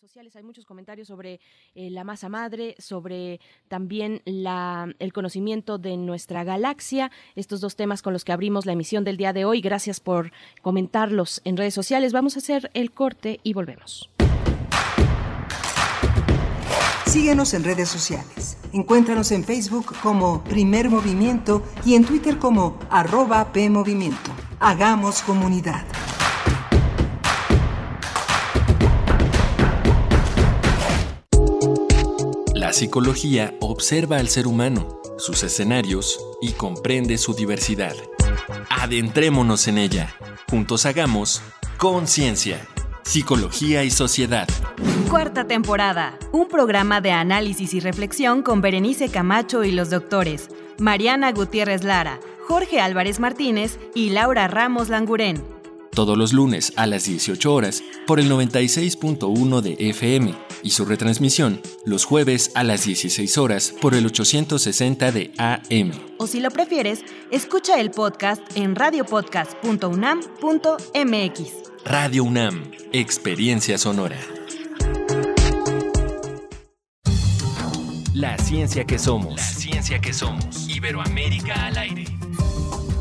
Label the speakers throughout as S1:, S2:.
S1: sociales hay muchos comentarios sobre eh, la masa madre, sobre también la, el conocimiento de nuestra galaxia, estos dos temas con los que abrimos la emisión del día de hoy. Gracias por comentarlos en redes sociales. Vamos a hacer el corte y volvemos.
S2: Síguenos en redes sociales. Encuéntranos en Facebook como Primer Movimiento y en Twitter como arroba PMovimiento. Hagamos comunidad.
S3: Psicología observa al ser humano, sus escenarios y comprende su diversidad. Adentrémonos en ella. Juntos hagamos conciencia, psicología y sociedad.
S4: Cuarta temporada. Un programa de análisis y reflexión con Berenice Camacho y los doctores Mariana Gutiérrez Lara, Jorge Álvarez Martínez y Laura Ramos Langurén.
S3: Todos los lunes a las 18 horas por el 96.1 de FM y su retransmisión los jueves a las 16 horas por el 860 de AM.
S4: O si lo prefieres, escucha el podcast en radiopodcast.unam.mx.
S3: Radio UNAM, Experiencia Sonora. La ciencia que somos. La ciencia que somos. Iberoamérica al aire.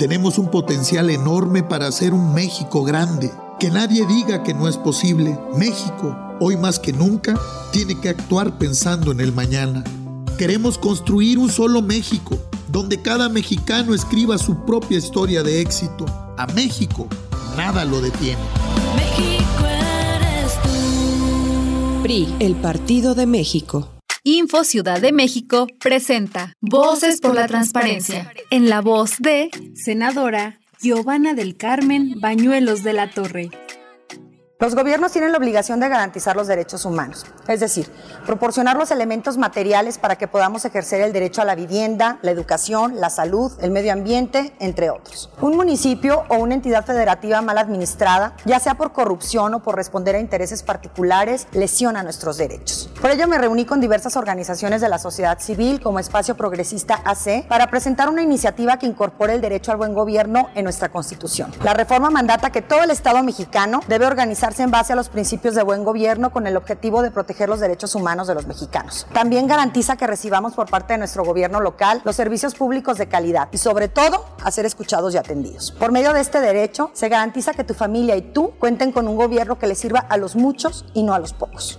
S5: Tenemos un potencial enorme para hacer un México grande. Que nadie diga que no es posible. México, hoy más que nunca, tiene que actuar pensando en el mañana. Queremos construir un solo México, donde cada mexicano escriba su propia historia de éxito. A México, nada lo detiene.
S6: México eres tú.
S7: PRI, el Partido de México.
S8: Info Ciudad de México presenta Voces por la Transparencia. En la voz de
S9: Senadora Giovanna del Carmen Bañuelos de la Torre.
S10: Los gobiernos tienen la obligación de garantizar los derechos humanos, es decir, proporcionar los elementos materiales para que podamos ejercer el derecho a la vivienda, la educación, la salud, el medio ambiente, entre otros. Un municipio o una entidad federativa mal administrada, ya sea por corrupción o por responder a intereses particulares, lesiona nuestros derechos. Por ello me reuní con diversas organizaciones de la sociedad civil como Espacio Progresista AC para presentar una iniciativa que incorpore el derecho al buen gobierno en nuestra Constitución. La reforma mandata que todo el Estado mexicano debe organizar en base a los principios de buen gobierno con el objetivo de proteger los derechos humanos de los mexicanos. También garantiza que recibamos por parte de nuestro gobierno local los servicios públicos de calidad y sobre todo a ser escuchados y atendidos. Por medio de este derecho se garantiza que tu familia y tú cuenten con un gobierno que les sirva a los muchos y no a los pocos.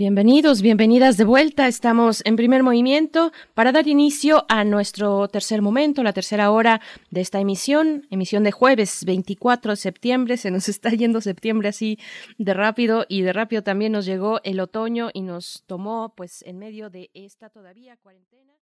S1: Bienvenidos, bienvenidas de vuelta. Estamos en primer movimiento para dar inicio a nuestro tercer momento, la tercera hora de esta emisión, emisión de jueves 24 de septiembre. Se nos está yendo septiembre así de rápido y de rápido también nos llegó el otoño y nos tomó pues en medio de esta todavía cuarentena.